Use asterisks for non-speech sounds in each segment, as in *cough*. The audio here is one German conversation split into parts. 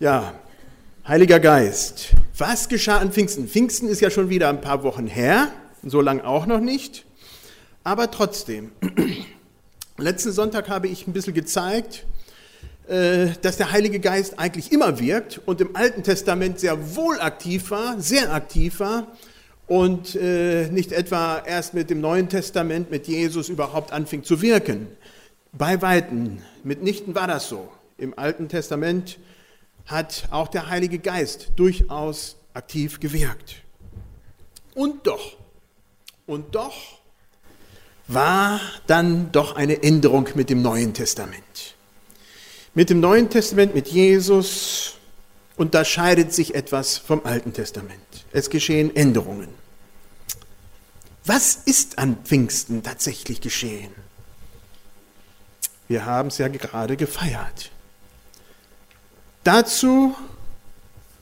Ja, Heiliger Geist. Was geschah an Pfingsten? Pfingsten ist ja schon wieder ein paar Wochen her, so lang auch noch nicht. Aber trotzdem, *clears throat* letzten Sonntag habe ich ein bisschen gezeigt, äh, dass der Heilige Geist eigentlich immer wirkt und im Alten Testament sehr wohl aktiv war, sehr aktiv war und äh, nicht etwa erst mit dem Neuen Testament, mit Jesus überhaupt anfing zu wirken. Bei Weitem, mitnichten war das so. Im Alten Testament hat auch der Heilige Geist durchaus aktiv gewirkt. Und doch, und doch war dann doch eine Änderung mit dem Neuen Testament. Mit dem Neuen Testament, mit Jesus unterscheidet sich etwas vom Alten Testament. Es geschehen Änderungen. Was ist an Pfingsten tatsächlich geschehen? Wir haben es ja gerade gefeiert. Dazu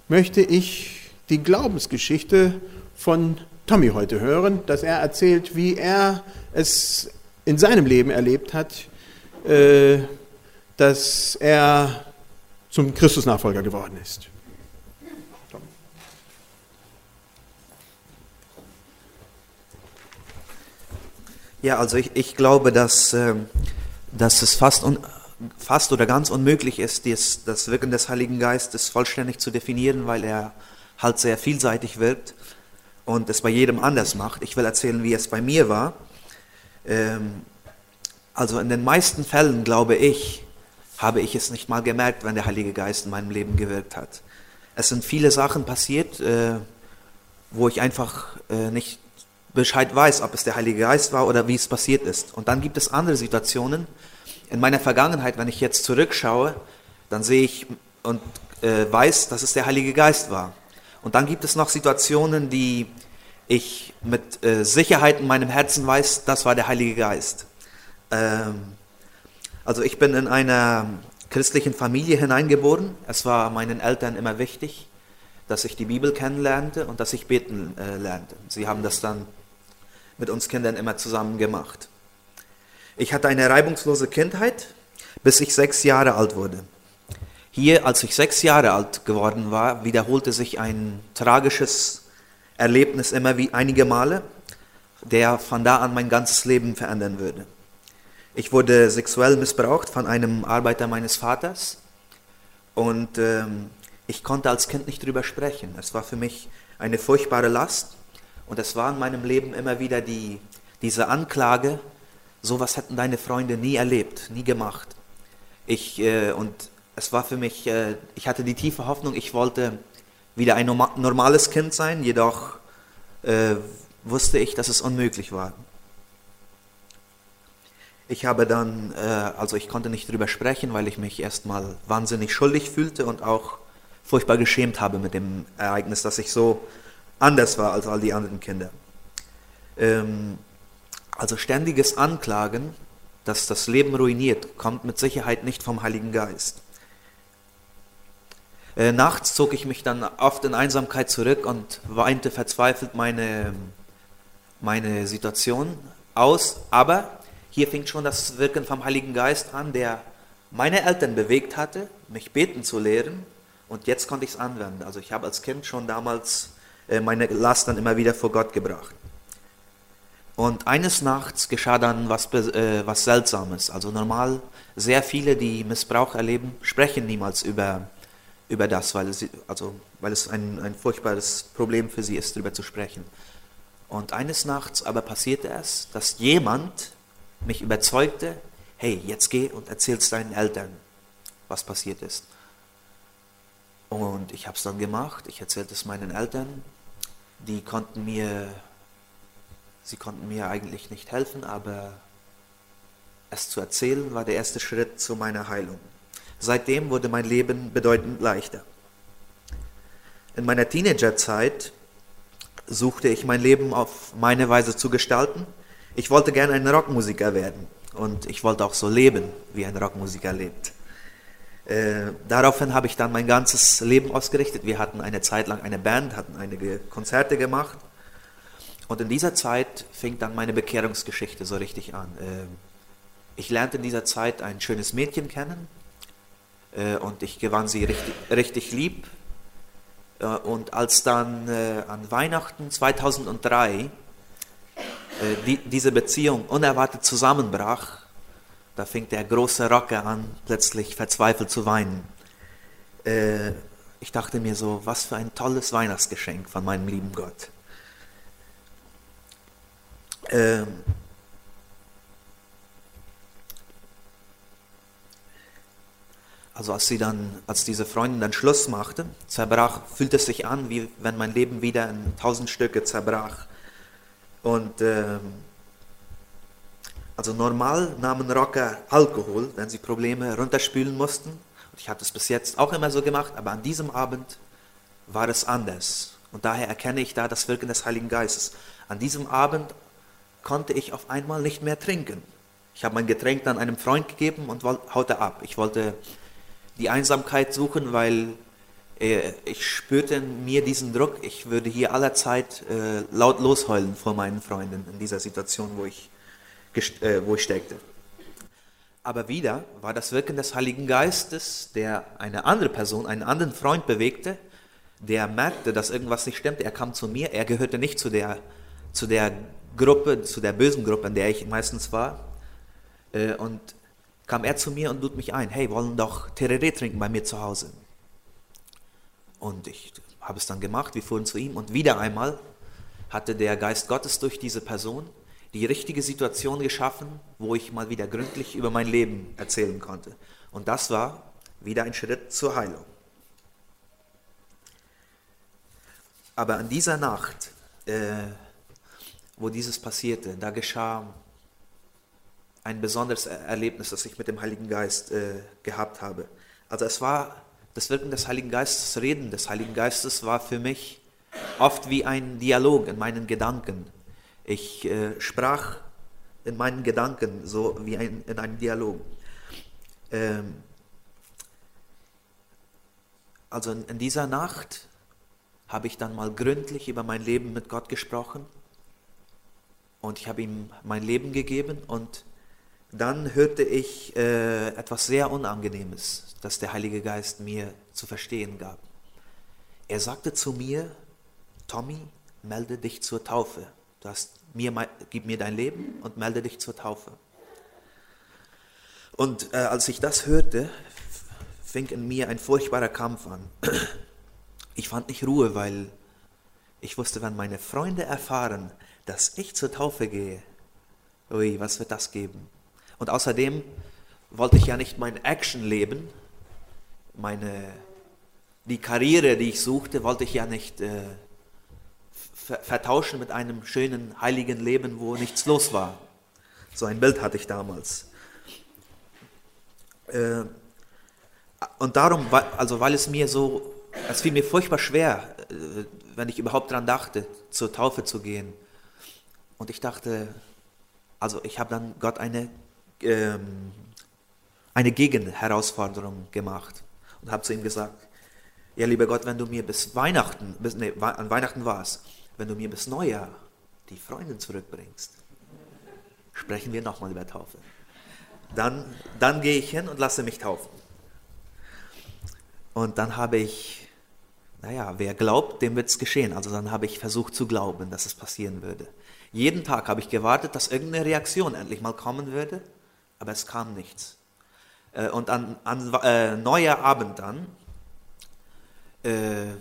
möchte ich die Glaubensgeschichte von Tommy heute hören, dass er erzählt, wie er es in seinem Leben erlebt hat, äh, dass er zum Christusnachfolger geworden ist. Ja, also ich, ich glaube, dass, ähm, dass es fast un, fast oder ganz unmöglich ist, das, das Wirken des Heiligen Geistes vollständig zu definieren, weil er halt sehr vielseitig wirkt und es bei jedem anders macht. Ich will erzählen, wie es bei mir war. Ähm, also in den meisten Fällen, glaube ich, habe ich es nicht mal gemerkt, wenn der Heilige Geist in meinem Leben gewirkt hat. Es sind viele Sachen passiert, äh, wo ich einfach äh, nicht Bescheid weiß, ob es der Heilige Geist war oder wie es passiert ist. Und dann gibt es andere Situationen, in meiner Vergangenheit, wenn ich jetzt zurückschaue, dann sehe ich und äh, weiß, dass es der Heilige Geist war. Und dann gibt es noch Situationen, die ich mit äh, Sicherheit in meinem Herzen weiß, das war der Heilige Geist. Ähm, also ich bin in einer christlichen Familie hineingeboren. Es war meinen Eltern immer wichtig, dass ich die Bibel kennenlernte und dass ich beten äh, lernte. Sie haben das dann mit uns Kindern immer zusammen gemacht. Ich hatte eine reibungslose Kindheit, bis ich sechs Jahre alt wurde. Hier, als ich sechs Jahre alt geworden war, wiederholte sich ein tragisches Erlebnis immer wie einige Male, der von da an mein ganzes Leben verändern würde. Ich wurde sexuell missbraucht von einem Arbeiter meines Vaters und ähm, ich konnte als Kind nicht drüber sprechen. Es war für mich eine furchtbare Last und es war in meinem Leben immer wieder die, diese Anklage, Sowas hätten deine Freunde nie erlebt, nie gemacht. Ich, äh, und es war für mich, äh, ich hatte die tiefe Hoffnung, ich wollte wieder ein normales Kind sein, jedoch äh, wusste ich, dass es unmöglich war. Ich habe dann, äh, also ich konnte nicht drüber sprechen, weil ich mich erstmal wahnsinnig schuldig fühlte und auch furchtbar geschämt habe mit dem Ereignis, dass ich so anders war als all die anderen Kinder. Ähm, also ständiges Anklagen, das das Leben ruiniert, kommt mit Sicherheit nicht vom Heiligen Geist. Äh, nachts zog ich mich dann oft in Einsamkeit zurück und weinte verzweifelt meine, meine Situation aus. Aber hier fing schon das Wirken vom Heiligen Geist an, der meine Eltern bewegt hatte, mich beten zu lehren. Und jetzt konnte ich es anwenden. Also ich habe als Kind schon damals äh, meine Last dann immer wieder vor Gott gebracht. Und eines Nachts geschah dann was, äh, was Seltsames. Also normal, sehr viele, die Missbrauch erleben, sprechen niemals über, über das, weil es, also, weil es ein, ein furchtbares Problem für sie ist, darüber zu sprechen. Und eines Nachts aber passierte es, dass jemand mich überzeugte, hey, jetzt geh und erzähl's deinen Eltern, was passiert ist. Und ich habe es dann gemacht, ich erzählte es meinen Eltern, die konnten mir Sie konnten mir eigentlich nicht helfen, aber es zu erzählen war der erste Schritt zu meiner Heilung. Seitdem wurde mein Leben bedeutend leichter. In meiner Teenagerzeit suchte ich mein Leben auf meine Weise zu gestalten. Ich wollte gerne ein Rockmusiker werden und ich wollte auch so leben, wie ein Rockmusiker lebt. Äh, daraufhin habe ich dann mein ganzes Leben ausgerichtet. Wir hatten eine Zeit lang eine Band, hatten einige Konzerte gemacht und in dieser Zeit fing dann meine Bekehrungsgeschichte so richtig an. Ähm, ich lernte in dieser Zeit ein schönes Mädchen kennen. äh, und ich gewann sie richtig, richtig lieb. Äh, und als dann äh, an Weihnachten 2003 äh, die, diese Beziehung unerwartet zusammenbrach, da fing der große Rocker an, plötzlich verzweifelt zu weinen. Ich dachte mir so, was für ein tolles Weihnachtsgeschenk von meinem lieben Gott. Ähm, also als sie dann, als diese Freundin dann Schluss machte, zerbrach, fühlte es sich an, wie wenn mein Leben wieder in tausend Stücke zerbrach. Und ähm, also normal nahmen Rocker Alkohol, wenn sie Probleme runterspülen mussten. Und ich hatte es bis jetzt auch immer so gemacht, aber an diesem Abend war es anders. Und daher erkenne ich da das Wirken des Heiligen Geistes. An diesem Abend konnte ich auf einmal nicht mehr trinken. Ich habe mein Getränk dann einem Freund gegeben und haute ab. Ich wollte die Einsamkeit suchen, weil äh, ich spürte in mir diesen Druck, ich würde hier allerzeit äh, laut losheulen vor meinen Freunden in dieser Situation, wo ich, äh, wo ich steckte. Aber wieder war das Wirken des Heiligen Geistes, der eine andere Person, einen anderen Freund bewegte, der merkte, dass irgendwas nicht stimmte. Er kam zu mir, er gehörte nicht zu der, zu der Gruppe, zu der bösen Gruppe, in der ich meistens war. Äh, und kam er zu mir und lud mich ein, hey, wollen doch Tereré trinken bei mir zu Hause. Und ich habe es dann gemacht, wir fuhren zu ihm und wieder einmal hatte der Geist Gottes durch diese Person die richtige Situation geschaffen, wo ich mal wieder gründlich über mein Leben erzählen konnte. Und das war wieder ein Schritt zur Heilung. Aber an dieser Nacht, äh, wo dieses passierte, da geschah ein besonderes Erlebnis, das ich mit dem Heiligen Geist äh, gehabt habe. Also es war das Wirken des Heiligen Geistes, das Reden des Heiligen Geistes war für mich oft wie ein Dialog in meinen Gedanken. Ich äh, sprach in meinen Gedanken so wie ein, in einem Dialog. Ähm, also in, in dieser Nacht habe ich dann mal gründlich über mein Leben mit Gott gesprochen und ich habe ihm mein Leben gegeben und dann hörte ich äh, etwas sehr Unangenehmes, das der Heilige Geist mir zu verstehen gab. Er sagte zu mir, Tommy, melde dich zur Taufe. Du hast mir, gib mir dein Leben und melde dich zur Taufe. Und äh, als ich das hörte, fing in mir ein furchtbarer Kampf an. Ich fand nicht Ruhe, weil ich wusste, wenn meine Freunde erfahren, dass ich zur Taufe gehe, ui, was wird das geben? Und außerdem wollte ich ja nicht mein Action-Leben, meine, die Karriere, die ich suchte, wollte ich ja nicht äh, vertauschen mit einem schönen, heiligen Leben, wo nichts los war. So ein Bild hatte ich damals. Äh, und darum, also weil es mir so, es fiel mir furchtbar schwer, äh, wenn ich überhaupt daran dachte, zur Taufe zu gehen. Und ich dachte, also ich habe dann Gott eine ähm, eine Gegenherausforderung gemacht und habe zu ihm gesagt, ja lieber Gott, wenn du mir bis Weihnachten, bis, nee, an Weihnachten war es, wenn du mir bis Neujahr die Freundin zurückbringst, sprechen wir nochmal über Taufe. Dann, dann gehe ich hin und lasse mich taufen. Und dann habe ich, naja, wer glaubt, dem wird es geschehen. Also dann habe ich versucht zu glauben, dass es passieren würde. Jeden Tag habe ich gewartet, dass irgendeine Reaktion endlich mal kommen würde aber es kam nichts. Äh, und an, an äh, neuer Abend dann äh,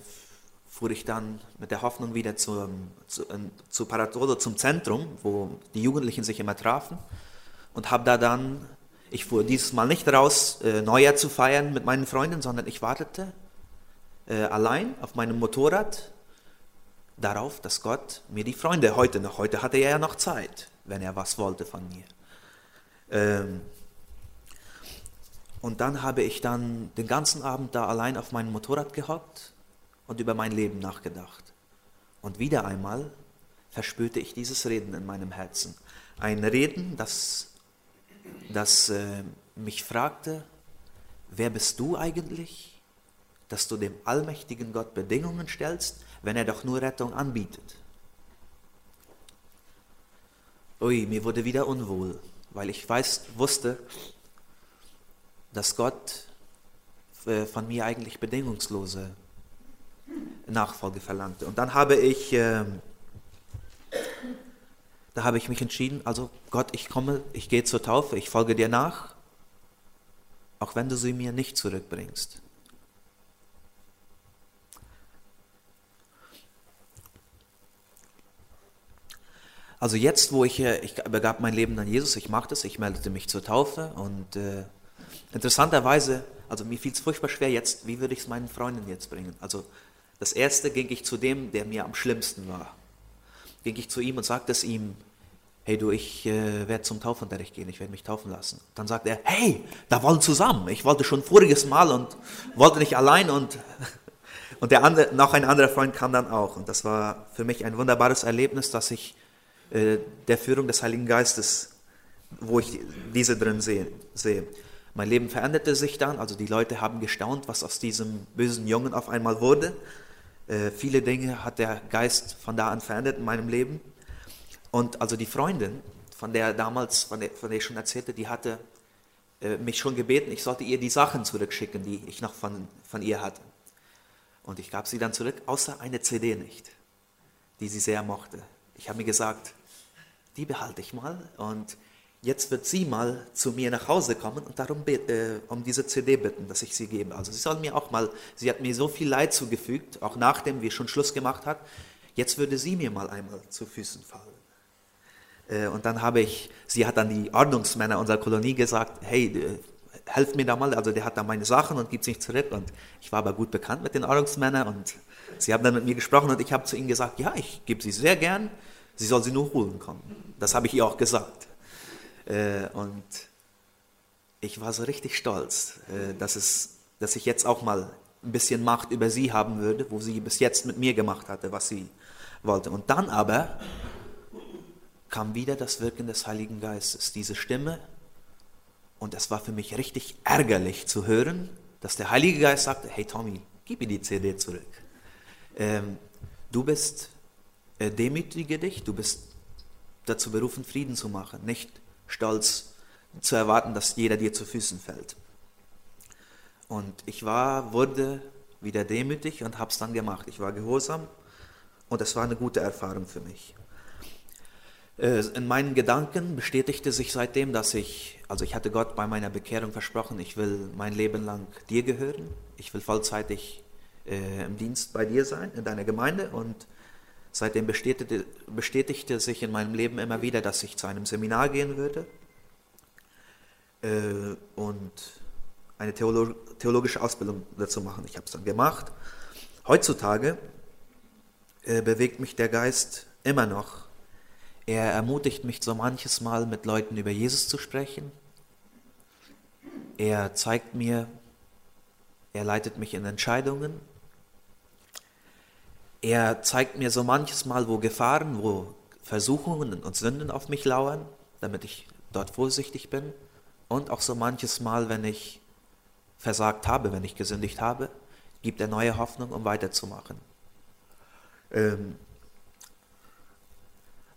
fuhr ich dann mit der Hoffnung wieder zum, zu, äh, zu Paratolo, zum Zentrum, wo die Jugendlichen sich immer trafen und habe da dann, ich fuhr dieses Mal nicht raus, äh, Neujahr zu feiern mit meinen Freunden, sondern ich wartete äh, allein auf meinem Motorrad darauf, dass Gott mir die Freunde heute noch, heute hatte er ja noch Zeit, wenn er was wollte von mir. Ähm, und dann habe ich dann den ganzen Abend da allein auf meinem Motorrad gehockt und über mein Leben nachgedacht. Und wieder einmal verspürte ich dieses Reden in meinem Herzen. Ein Reden, das, das äh, mich fragte, wer bist du eigentlich, dass du dem allmächtigen Gott Bedingungen stellst, wenn er doch nur Rettung anbietet? Ui, mir wurde wieder unwohl weil ich weiß, wusste, dass Gott äh, von mir eigentlich bedingungslose Nachfolge verlangte. Und dann habe ich, äh, da habe ich mich entschieden, also Gott, ich komme, ich gehe zur Taufe, ich folge dir nach, auch wenn du sie mir nicht zurückbringst. Also jetzt, wo ich, ich begab mein Leben an Jesus, ich machte es, ich meldete mich zur Taufe und äh, interessanterweise, also mir fiel es furchtbar schwer jetzt, wie würde ich es meinen Freunden jetzt bringen? Also das erste ging ich zu dem, der mir am schlimmsten war. Ging ich zu ihm und sagte es ihm, hey du, ich äh, werde zum Taufunterricht gehen, ich werde mich taufen lassen. Dann sagt er, hey, da wollen zusammen. Ich wollte schon voriges Mal und wollte nicht allein und, *laughs* und der andere, noch ein anderer Freund kam dann auch. Und das war für mich ein wunderbares Erlebnis, dass ich der Führung des Heiligen Geistes, wo ich diese drin sehe, sehe. Mein Leben veränderte sich dann, also die Leute haben gestaunt, was aus diesem bösen Jungen auf einmal wurde. Äh, viele Dinge hat der Geist von da an verändert in meinem Leben. Und also die Freundin, von der damals, von der, von der ich schon erzählte, die hatte äh, mich schon gebeten, ich sollte ihr die Sachen zurückschicken, die ich noch von, von ihr hatte. Und ich gab sie dann zurück, außer eine CD nicht, die sie sehr mochte. Ich habe mir gesagt, die behalte ich mal und jetzt wird sie mal zu mir nach Hause kommen und darum äh, um diese CD bitten, dass ich sie gebe. Also sie soll mir auch mal, sie hat mir so viel Leid zugefügt, auch nachdem wir schon Schluss gemacht hat, jetzt würde sie mir mal einmal zu Füßen fallen. Äh, und dann habe ich, sie hat dann die Ordnungsmänner unserer Kolonie gesagt, hey, äh, helft mir da mal, also der hat da meine Sachen und gibt es nicht zurück. Und ich war aber gut bekannt mit den Ordnungsmännern und sie haben dann mit mir gesprochen und ich habe zu ihnen gesagt, ja, ich gebe sie sehr gern, sie soll sie nur holen kommen. Das habe ich ihr auch gesagt. Äh, und ich war so richtig stolz, dass, es, dass ich jetzt auch mal ein bisschen Macht über sie haben würde, wo sie bis jetzt mit mir gemacht hatte, was sie wollte. Und dann aber kam wieder das Wirken des Heiligen Geistes, diese Stimme, und es war für mich richtig ärgerlich zu hören, dass der Heilige Geist sagte, hey Tommy, gib mir die CD zurück. Ähm, du bist, äh, demütige dich, du bist dazu berufen, Frieden zu machen, nicht stolz zu erwarten, dass jeder dir zu Füßen fällt. Und ich war, wurde wieder demütig und habe es dann gemacht. Ich war gehorsam und es war eine gute Erfahrung für mich. Äh, in meinen Gedanken bestätigte sich seitdem, dass ich, also ich hatte Gott bei meiner Bekehrung versprochen, ich will mein Leben lang dir gehören, ich will vollzeitig äh, im Dienst bei dir sein, in deiner Gemeinde und seitdem bestätigte, bestätigte sich in meinem Leben immer wieder, dass ich zu einem Seminar gehen würde äh, und eine Theolo theologische Ausbildung dazu machen. Ich habe es dann gemacht. Heutzutage äh, bewegt mich der Geist immer noch er ermutigt mich so manches Mal, mit Leuten über Jesus zu sprechen. Er zeigt mir, er leitet mich in Entscheidungen. Er zeigt mir so manches Mal, wo Gefahren, wo Versuchungen und Sünden auf mich lauern, damit ich dort vorsichtig bin. Und auch so manches Mal, wenn ich versagt habe, wenn ich gesündigt habe, gibt er neue Hoffnung, um weiterzumachen. Ähm,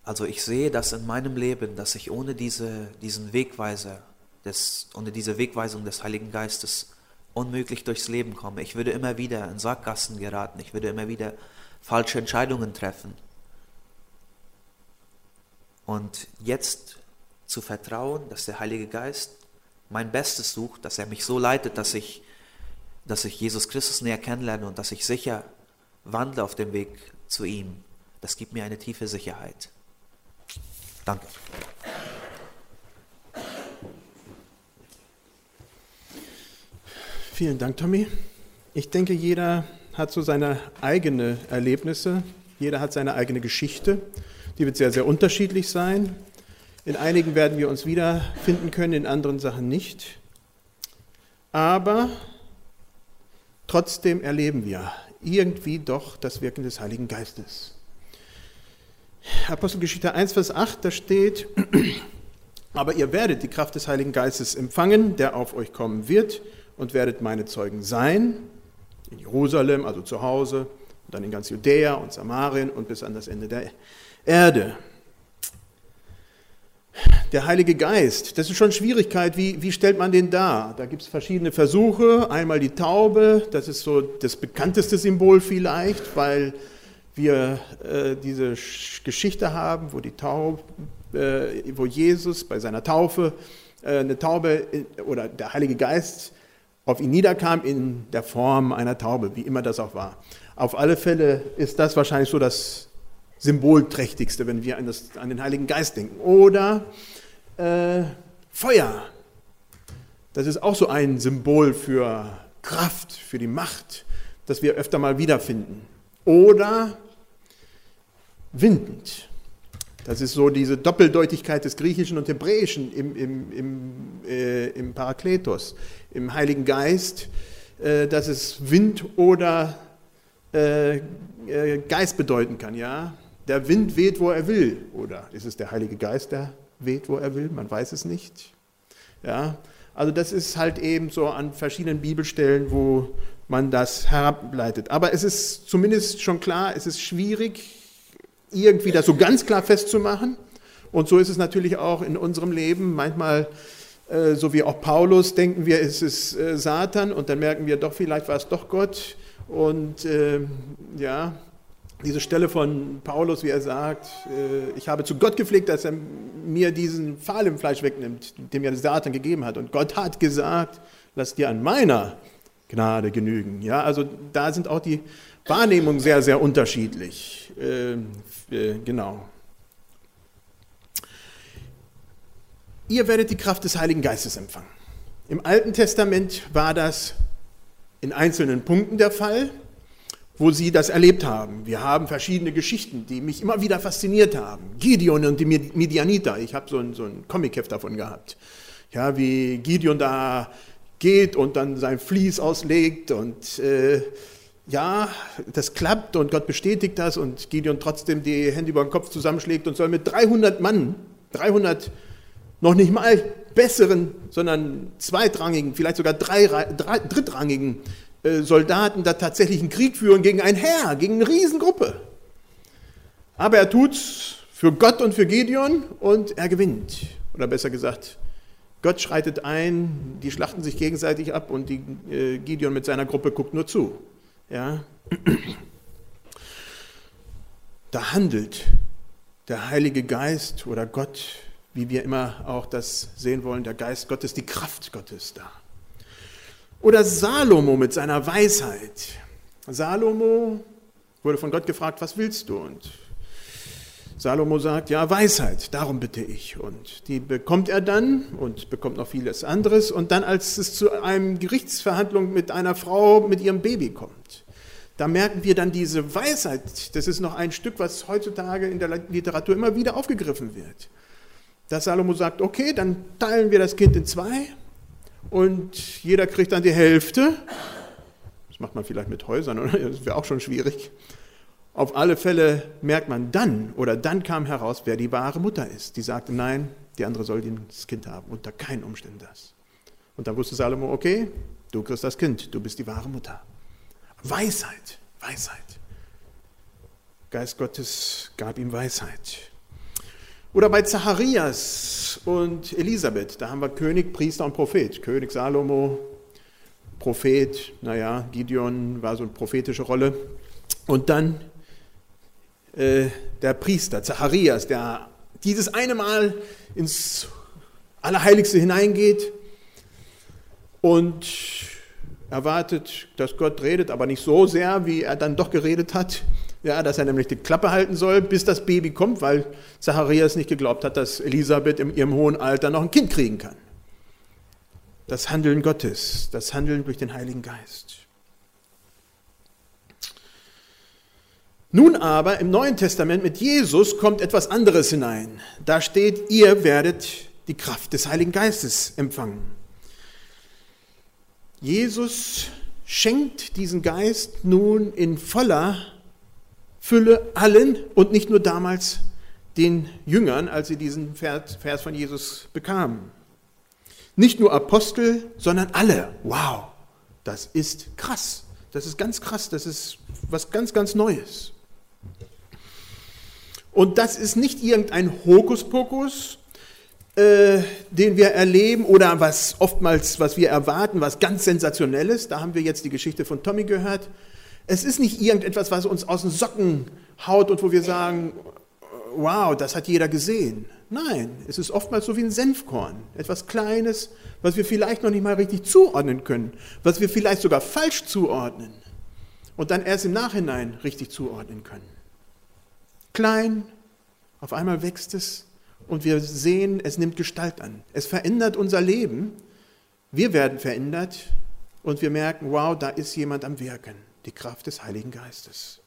also ich sehe das in meinem Leben, dass ich ohne diese, diesen Wegweiser, des, ohne diese Wegweisung des Heiligen Geistes unmöglich durchs Leben komme. Ich würde immer wieder in Sackgassen geraten, ich würde immer wieder falsche Entscheidungen treffen. Und jetzt zu vertrauen, dass der Heilige Geist mein Bestes sucht, dass er mich so leitet, dass ich, dass ich Jesus Christus näher kennenlerne und dass ich sicher wandle auf dem Weg zu ihm, das gibt mir eine tiefe Sicherheit. Danke. Vielen Dank, Tommy. Ich denke, jeder hat so seine eigenen Erlebnisse, jeder hat seine eigene Geschichte. Die wird sehr, sehr unterschiedlich sein. In einigen werden wir uns wiederfinden können, in anderen Sachen nicht. Aber trotzdem erleben wir irgendwie doch das Wirken des Heiligen Geistes. Apostelgeschichte 1, Vers 8, da steht, *clears throat* aber ihr werdet die Kraft des Heiligen Geistes empfangen, der auf euch kommen wird, und werdet meine Zeugen sein, in Jerusalem, also zu Hause, und dann in ganz Judäa und Samarien und bis an das Ende der Erde. Der Heilige Geist, das ist schon Schwierigkeit, wie, wie stellt man den dar? Da gibt es verschiedene Versuche. Einmal die Taube, das ist so das bekannteste Symbol vielleicht, weil wir äh, diese Geschichte haben, wo die Taube, äh, wo Jesus bei seiner Taufe äh, eine Taube oder der Heilige Geist auf ihn niederkam in der Form einer Taube, wie immer das auch war. Auf alle Fälle ist das wahrscheinlich so das symbolträchtigste, wenn wir an, das, an den Heiligen Geist denken. Oder äh, Feuer. Das ist auch so ein Symbol für Kraft, für die Macht, das wir öfter mal wiederfinden. Oder windend. Das ist so diese Doppeldeutigkeit des Griechischen und Hebräischen im, im, im, äh, im Parakletos, im Heiligen Geist, äh, dass es Wind oder äh, äh Geist bedeuten kann. Ja? Der Wind weht, wo er will. Oder ist es der Heilige Geist, der weht, wo er will? Man weiß es nicht. Ja? Also das ist halt eben so an verschiedenen Bibelstellen, wo man das herableitet. Aber es ist zumindest schon klar, es ist schwierig, irgendwie das so ganz klar festzumachen. Und so ist es natürlich auch in unserem Leben. Manchmal, so wie auch Paulus, denken wir, es ist äh, Satan und dann merken wir doch, vielleicht war es doch Gott. Und äh, ja, diese Stelle von Paulus, wie er sagt, äh, ich habe zu Gott gepflegt, dass er mir diesen Pfahl im Fleisch wegnimmt, den mir Satan gegeben hat. Und Gott hat gesagt, lass dir an meiner Gnade genügen. Ja, also da sind auch die Wahrnehmungen sehr, sehr unterschiedlich. Äh, äh, genau. Ihr werdet die Kraft des Heiligen Geistes empfangen. Im Alten Testament war das in einzelnen Punkten der Fall, wo sie das erlebt haben. Wir haben verschiedene Geschichten, die mich immer wieder fasziniert haben. Gideon und die Midianiter. Ich habe so ein, so ein Comic-Heft davon gehabt. Ja, wie Gideon da geht und dann sein Vlies auslegt und äh, ja, das klappt und Gott bestätigt das und Gideon trotzdem die Hände über den Kopf zusammenschlägt und soll mit 300 Mann, 300 noch nicht mal besseren, sondern zweitrangigen, vielleicht sogar drei, drei, drittrangigen äh, Soldaten da tatsächlich einen Krieg führen gegen ein Heer, gegen eine Riesengruppe. Aber er tut's für Gott und für Gideon und er gewinnt. Oder besser gesagt, Gott schreitet ein, die schlachten sich gegenseitig ab und die, äh, Gideon mit seiner Gruppe guckt nur zu. Ja? Da handelt der Heilige Geist oder Gott, wie wir immer auch das sehen wollen, der Geist Gottes, die Kraft Gottes da. Oder Salomo mit seiner Weisheit. Salomo wurde von Gott gefragt, was willst du? Und Salomo sagt, ja, Weisheit, darum bitte ich. Und die bekommt er dann und bekommt noch vieles anderes. Und dann, als es zu einem Gerichtsverhandlung mit einer Frau mit ihrem Baby kommt, da merken wir dann diese Weisheit. Das ist noch ein Stück, was heutzutage in der Literatur immer wieder aufgegriffen wird. Dass Salomo sagt, okay, dann teilen wir das Kind in zwei und jeder kriegt dann die Hälfte. Das macht man vielleicht mit Häusern, oder? Das wäre auch schon schwierig. Auf alle Fälle merkt man dann, oder dann kam heraus, wer die wahre Mutter ist. Die sagte, nein, die andere soll das Kind haben, unter keinen Umständen das. Und dann wusste Salomo, okay, du kriegst das Kind, du bist die wahre Mutter. Weisheit, Weisheit. Geist Gottes gab ihm Weisheit. Oder bei Zacharias und Elisabeth, da haben wir König, Priester und Prophet. König Salomo, Prophet, naja, Gideon war so eine prophetische Rolle. Und dann äh, der Priester, Zacharias, der dieses eine Mal ins Allerheiligste hineingeht und erwartet, dass Gott redet, aber nicht so sehr, wie er dann doch geredet hat. Ja, dass er nämlich die Klappe halten soll, bis das Baby kommt, weil Zacharias nicht geglaubt hat, dass Elisabeth in ihrem hohen Alter noch ein Kind kriegen kann. Das Handeln Gottes, das Handeln durch den Heiligen Geist. Nun aber im Neuen Testament mit Jesus kommt etwas anderes hinein. Da steht, ihr werdet die Kraft des Heiligen Geistes empfangen. Jesus schenkt diesen Geist nun in voller Fülle allen und nicht nur damals den Jüngern, als sie diesen Vers von Jesus bekamen. Nicht nur Apostel, sondern alle. Wow, das ist krass. Das ist ganz krass. Das ist was ganz, ganz Neues. Und das ist nicht irgendein Hokuspokus, äh, den wir erleben oder was oftmals, was wir erwarten, was ganz Sensationelles. Da haben wir jetzt die Geschichte von Tommy gehört. Es ist nicht irgendetwas, was uns aus den Socken haut und wo wir sagen, wow, das hat jeder gesehen. Nein, es ist oftmals so wie ein Senfkorn, etwas Kleines, was wir vielleicht noch nicht mal richtig zuordnen können, was wir vielleicht sogar falsch zuordnen und dann erst im Nachhinein richtig zuordnen können. Klein, auf einmal wächst es und wir sehen, es nimmt Gestalt an. Es verändert unser Leben. Wir werden verändert und wir merken, wow, da ist jemand am Wirken, die Kraft des Heiligen Geistes.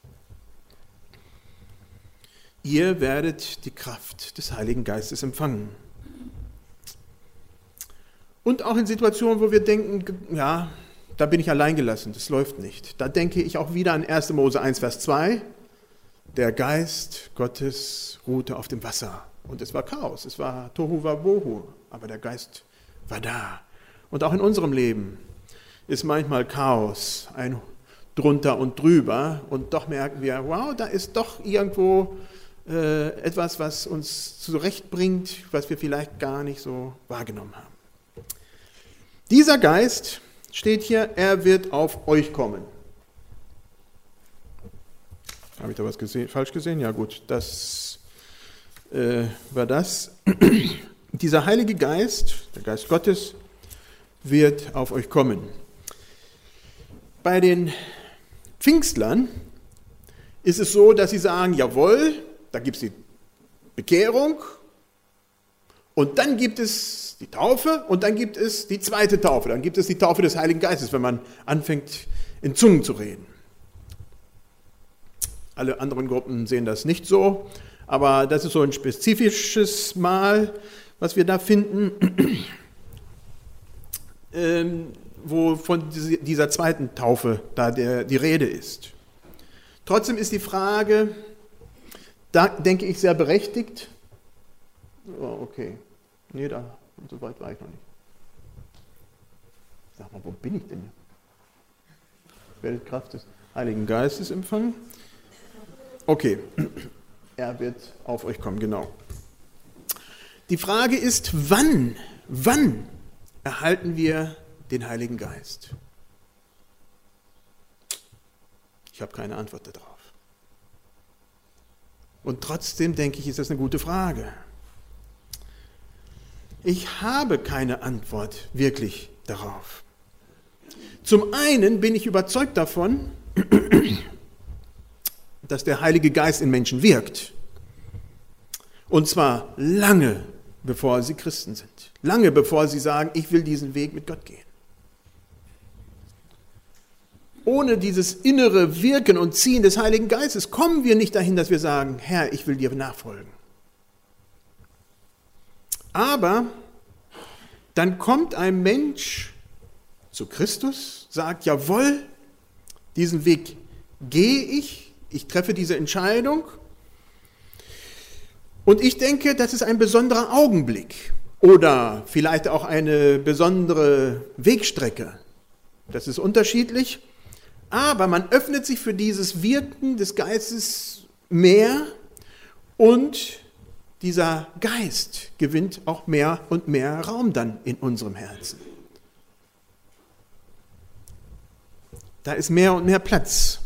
Ihr werdet die Kraft des Heiligen Geistes empfangen. Und auch in Situationen, wo wir denken, ja, da bin ich allein gelassen, das läuft nicht. Da denke ich auch wieder an 1. Mose 1, Vers 2. Der Geist Gottes ruhte auf dem Wasser. Und es war Chaos, es war Tohu Wabohu, aber der Geist war da. Und auch in unserem Leben ist manchmal Chaos, ein drunter und drüber. Und doch merken wir, wow, da ist doch irgendwo äh, etwas, was uns zurechtbringt, was wir vielleicht gar nicht so wahrgenommen haben. Dieser Geist steht hier, er wird auf euch kommen. Habe ich da was gesehen, falsch gesehen? Ja gut, das äh, war das. *clears throat* Dieser Heilige Geist, der Geist Gottes, wird auf euch kommen. Bei den Pfingstlern ist es so, dass sie sagen, jawohl, da gibt es die Bekehrung und dann gibt es die Taufe und dann gibt es die zweite Taufe. Dann gibt es die Taufe des Heiligen Geistes, wenn man anfängt in Zungen zu reden. Alle anderen Gruppen sehen das nicht so, aber das ist so ein spezifisches Mal, was wir da finden, *clears throat* ähm, wo von dieser zweiten Taufe da der, die Rede ist. Trotzdem ist die Frage, da denke ich sehr berechtigt. Oh, okay. Nee, da, so weit war ich noch nicht. Sag mal, wo bin ich denn? Ich werde Kraft des Heiligen Geistes empfangen. Okay, er wird auf euch kommen, genau. Die Frage ist, wann, wann erhalten wir den Heiligen Geist? Ich habe keine Antwort darauf. Und trotzdem denke ich, ist das eine gute Frage. Ich habe keine Antwort wirklich darauf. Zum einen bin ich überzeugt davon, *clears throat* dass der Heilige Geist in Menschen wirkt. Und zwar lange bevor sie Christen sind. Lange bevor sie sagen, ich will diesen Weg mit Gott gehen ohne dieses innere Wirken und Ziehen des Heiligen Geistes kommen wir nicht dahin, dass wir sagen, Herr, ich will dir nachfolgen. Aber dann kommt ein Mensch zu Christus, sagt, jawohl, diesen Weg gehe ich, ich treffe diese Entscheidung. Und ich denke, das ist ein besonderer Augenblick oder vielleicht auch eine besondere Wegstrecke. Das ist unterschiedlich. Aber man öffnet sich für dieses Wirken des Geistes mehr und dieser Geist gewinnt auch mehr und mehr Raum dann in unserem Herzen. Da ist mehr und mehr Platz.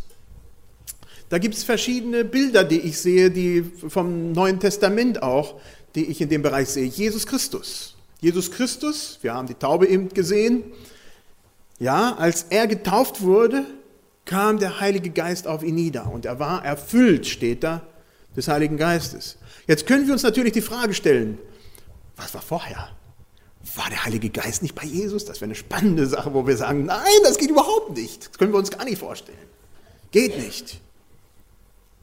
Da gibt es verschiedene Bilder, die ich sehe, die vom Neuen Testament auch, die ich in dem Bereich sehe. Jesus Christus. Jesus Christus, wir haben die Taube eben gesehen. Ja, als er getauft wurde, kam der Heilige Geist auf ihn nieder und er war erfüllt, steht da, des Heiligen Geistes. Jetzt können wir uns natürlich die Frage stellen, was war vorher? War der Heilige Geist nicht bei Jesus? Das wäre eine spannende Sache, wo wir sagen, nein, das geht überhaupt nicht. Das können wir uns gar nicht vorstellen. Geht nicht.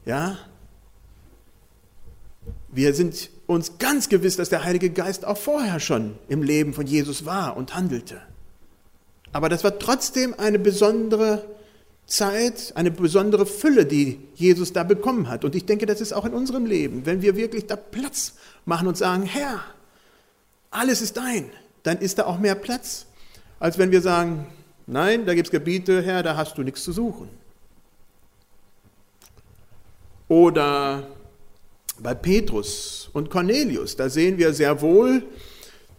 Ja? Wir sind uns ganz gewiss, dass der Heilige Geist auch vorher schon im Leben von Jesus war und handelte. Aber das war trotzdem eine besondere Zeit, eine besondere Fülle, die Jesus da bekommen hat. Und ich denke, das ist auch in unserem Leben. Wenn wir wirklich da Platz machen und sagen, Herr, alles ist dein, dann ist da auch mehr Platz, als wenn wir sagen, nein, da gibt es Gebiete, Herr, da hast du nichts zu suchen. Oder bei Petrus und Cornelius, da sehen wir sehr wohl,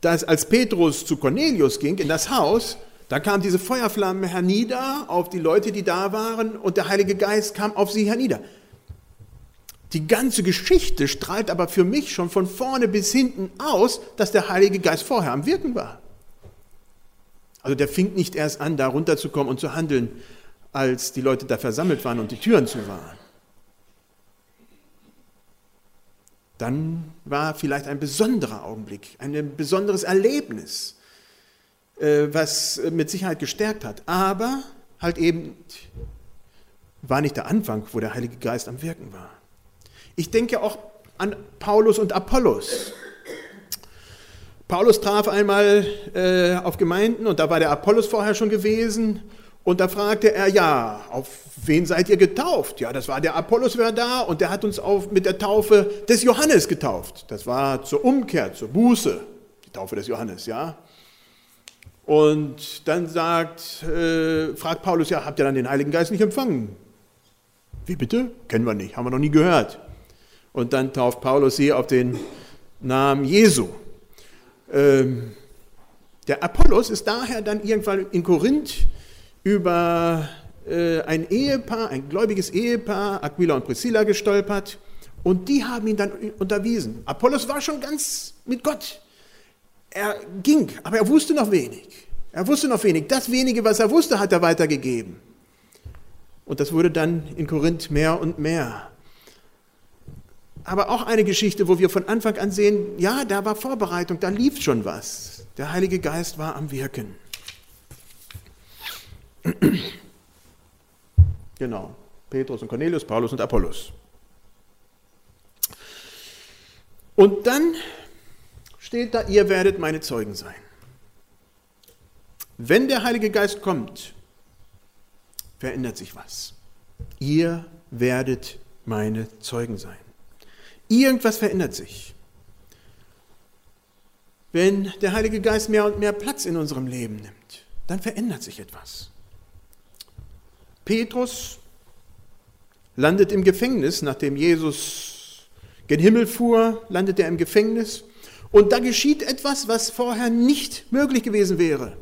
dass als Petrus zu Cornelius ging in das Haus, da kam diese Feuerflamme hernieder auf die Leute, die da waren, und der Heilige Geist kam auf sie hernieder. Die ganze Geschichte strahlt aber für mich schon von vorne bis hinten aus, dass der Heilige Geist vorher am Wirken war. Also der fing nicht erst an, da runterzukommen und zu handeln, als die Leute da versammelt waren und die Türen zu waren. Dann war vielleicht ein besonderer Augenblick, ein besonderes Erlebnis, was mit Sicherheit gestärkt hat. Aber halt eben war nicht der Anfang, wo der Heilige Geist am Wirken war. Ich denke auch an Paulus und Apollos. Paulus traf einmal äh, auf Gemeinden und da war der Apollos vorher schon gewesen und da fragte er, ja, auf wen seid ihr getauft? Ja, das war der Apollos war da und der hat uns auf, mit der Taufe des Johannes getauft. Das war zur Umkehr, zur Buße, die Taufe des Johannes, ja. Und dann sagt, äh, fragt Paulus, ja, habt ihr dann den Heiligen Geist nicht empfangen? Wie bitte? Kennen wir nicht, haben wir noch nie gehört. Und dann tauft Paulus sie auf den Namen Jesu. Ähm, der Apollos ist daher dann irgendwann in Korinth über äh, ein Ehepaar, ein gläubiges Ehepaar, Aquila und Priscilla, gestolpert und die haben ihn dann unterwiesen. Apollos war schon ganz mit Gott. Er ging, aber er wusste noch wenig. Er wusste noch wenig. Das wenige, was er wusste, hat er weitergegeben. Und das wurde dann in Korinth mehr und mehr aber auch eine Geschichte, wo wir von Anfang an sehen, ja, da war Vorbereitung, da lief schon was. Der Heilige Geist war am Wirken. *clears throat* Genau, Petrus und Cornelius, Paulus und Apollos. Und dann steht da, ihr werdet meine Zeugen sein. Wenn der Heilige Geist kommt, verändert sich was. Ihr werdet meine Zeugen sein. Irgendwas verändert sich. Wenn der Heilige Geist mehr und mehr Platz in unserem Leben nimmt, dann verändert sich etwas. Petrus landet im Gefängnis, nachdem Jesus gen Himmel fuhr, landet er im Gefängnis und da geschieht etwas, was vorher nicht möglich gewesen wäre.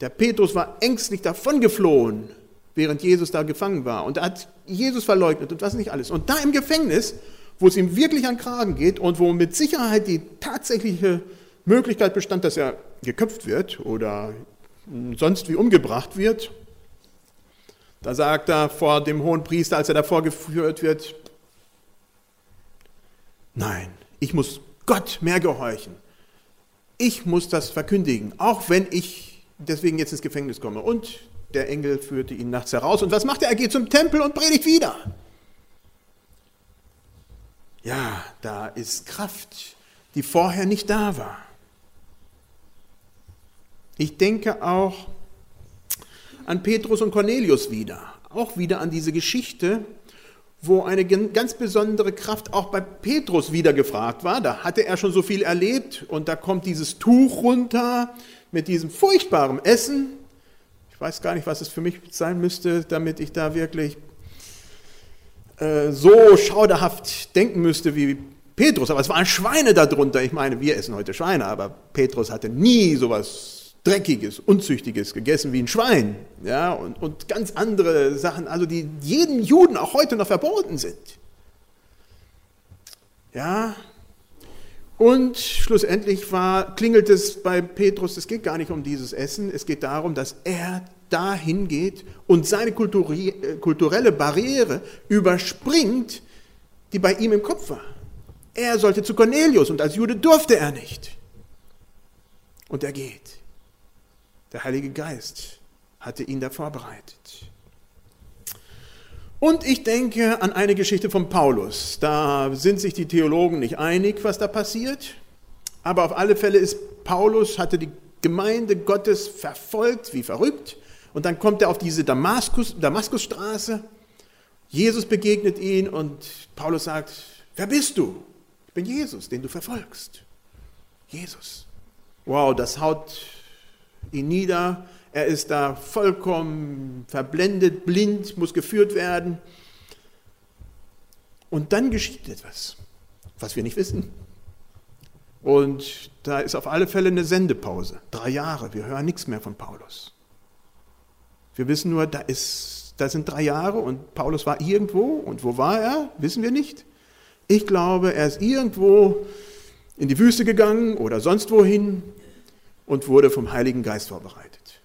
Der Petrus war ängstlich davongeflohen, während Jesus da gefangen war und er hat Jesus verleugnet und was nicht alles. Und da im Gefängnis wo es ihm wirklich an Kragen geht und wo mit Sicherheit die tatsächliche Möglichkeit bestand, dass er geköpft wird oder sonst wie umgebracht wird. Da sagt er vor dem hohen Priester, als er da vorgeführt wird, nein, ich muss Gott mehr gehorchen. Ich muss das verkündigen, auch wenn ich deswegen jetzt ins Gefängnis komme. Und der Engel führte ihn nachts heraus. Und was macht er? Er geht zum Tempel und predigt wieder. Ja, da ist Kraft, die vorher nicht da war. Ich denke auch an Petrus und Cornelius wieder, auch wieder an diese Geschichte, wo eine ganz besondere Kraft auch bei Petrus wieder gefragt war. Da hatte er schon so viel erlebt und da kommt dieses Tuch runter mit diesem furchtbaren Essen. Ich weiß gar nicht, was es für mich sein müsste, damit ich da wirklich äh, so schauderhaft denken müsste wie Petrus, aber es waren Schweine darunter. Ich meine, wir essen heute Schweine, aber Petrus hatte nie sowas Dreckiges, Unzüchtiges gegessen wie ein Schwein. Ja, und, und ganz andere Sachen, also die jedem Juden auch heute noch verboten sind. Ja, und schlussendlich war, klingelt es bei Petrus, es geht gar nicht um dieses Essen, es geht darum, dass er dahin geht und seine äh, kulturelle Barriere überspringt, die bei ihm im Kopf war. Er sollte zu Cornelius und als Jude durfte er nicht. Und er geht. Der Heilige Geist hatte ihn da vorbereitet. Und ich denke an eine Geschichte von Paulus. Da sind sich die Theologen nicht einig, was da passiert. Aber auf alle Fälle ist Paulus, hatte die Gemeinde Gottes verfolgt wie verrückt und dann kommt er auf diese Damaskus, Damaskusstraße. Jesus begegnet ihn und Paulus sagt, wer bist du? Ich bin Jesus, den du verfolgst. Jesus. Wow, das haut ihn nieder. Er ist da vollkommen verblendet, blind, muss geführt werden. Und dann geschieht etwas, was wir nicht wissen. Und da ist auf alle Fälle eine Sendepause. Drei Jahre, wir hören nichts mehr von Paulus. Wir wissen nur, da, ist, da sind drei Jahre und Paulus war irgendwo. Und wo war er? Wissen wir nicht. Ich glaube, er ist irgendwo in die Wüste gegangen oder sonst wohin und wurde vom Heiligen Geist vorbereitet.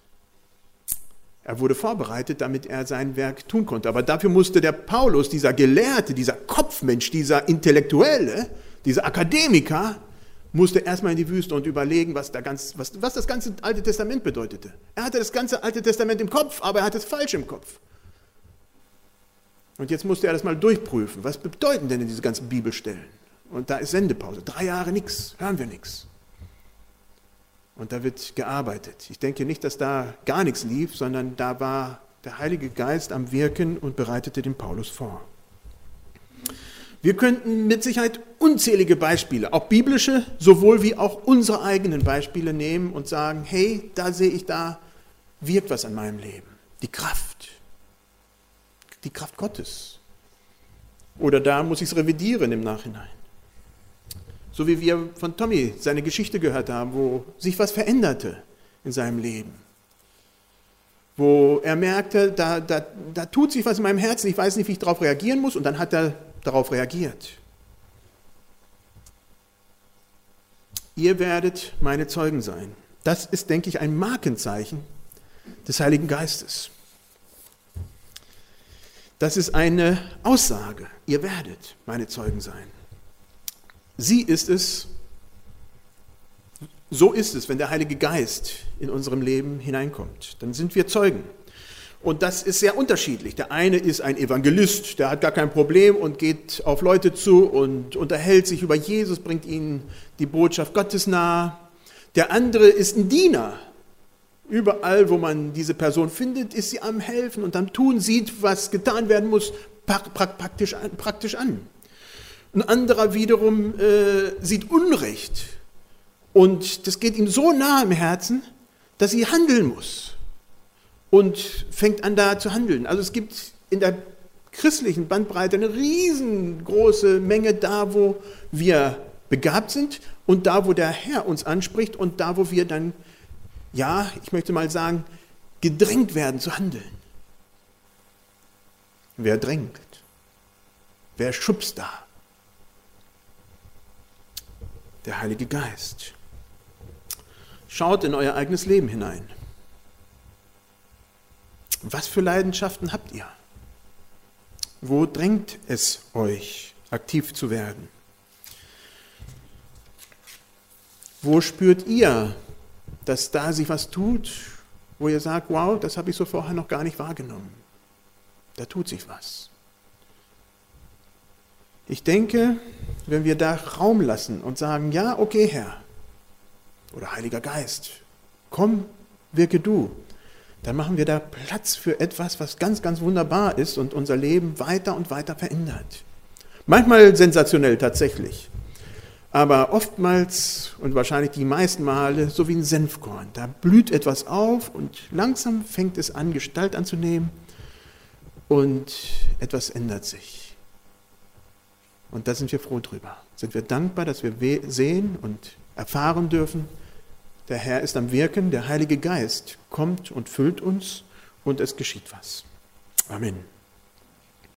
Er wurde vorbereitet, damit er sein Werk tun konnte. Aber dafür musste der Paulus, dieser Gelehrte, dieser Kopfmensch, dieser Intellektuelle, dieser Akademiker, musste erstmal in die Wüste und überlegen, was, da ganz, was, was das ganze Alte Testament bedeutete. Er hatte das ganze Alte Testament im Kopf, aber er hatte es falsch im Kopf. Und jetzt musste er das mal durchprüfen. Was bedeuten denn diese ganzen Bibelstellen? Und da ist Sendepause. Drei Jahre nichts, hören wir nichts. Und da wird gearbeitet. Ich denke nicht, dass da gar nichts lief, sondern da war der Heilige Geist am Wirken und bereitete den Paulus vor. Wir könnten mit Sicherheit unzählige Beispiele, auch biblische, sowohl wie auch unsere eigenen Beispiele nehmen und sagen, hey, da sehe ich, da wirkt was an meinem Leben. Die Kraft. Die Kraft Gottes. Oder da muss ich es revidieren im Nachhinein. So wie wir von Tommy seine Geschichte gehört haben, wo sich was veränderte in seinem Leben. Wo er merkte, da, da, da tut sich was in meinem Herzen, ich weiß nicht, wie ich darauf reagieren muss. Und dann hat er darauf reagiert. Ihr werdet meine Zeugen sein. Das ist, denke ich, ein Markenzeichen des Heiligen Geistes. Das ist eine Aussage. Ihr werdet meine Zeugen sein. Sie ist es, so ist es, wenn der Heilige Geist in unserem Leben hineinkommt. Dann sind wir Zeugen. Und das ist sehr unterschiedlich. Der eine ist ein Evangelist, der hat gar kein Problem und geht auf Leute zu und unterhält sich über Jesus, bringt ihnen die Botschaft Gottes nahe. Der andere ist ein Diener. Überall, wo man diese Person findet, ist sie am Helfen und am Tun, sieht, was getan werden muss, praktisch, an. Ein anderer wiederum äh, sieht Unrecht und das geht ihm so nah im Herzen, dass sie handeln muss und fängt an da zu handeln. Also es gibt in der christlichen Bandbreite eine riesengroße Menge da, wo wir begabt sind und da, wo der Herr uns anspricht und da, wo wir dann, ja, ich möchte mal sagen, gedrängt werden zu handeln. Wer drängt? Wer schubst da? Der Heilige Geist. Schaut in euer eigenes Leben hinein. Was für Leidenschaften habt ihr? Wo drängt es euch, aktiv zu werden? Wo spürt ihr, dass da sich was tut, wo ihr sagt, wow, das habe ich so vorher noch gar nicht wahrgenommen? Da tut sich was. Ich denke, wenn wir da Raum lassen und sagen, ja, okay, Herr oder Heiliger Geist, komm, wirke du, dann machen wir da Platz für etwas, was ganz, ganz wunderbar ist und unser Leben weiter und weiter verändert. Manchmal sensationell tatsächlich, aber oftmals und wahrscheinlich die meisten Male so wie ein Senfkorn. Da blüht etwas auf und langsam fängt es an, Gestalt anzunehmen und etwas ändert sich. Und da sind wir froh drüber. Sind wir dankbar, dass wir sehen und erfahren dürfen, der Herr ist am Wirken, der Heilige Geist kommt und füllt uns und es geschieht was. Amen.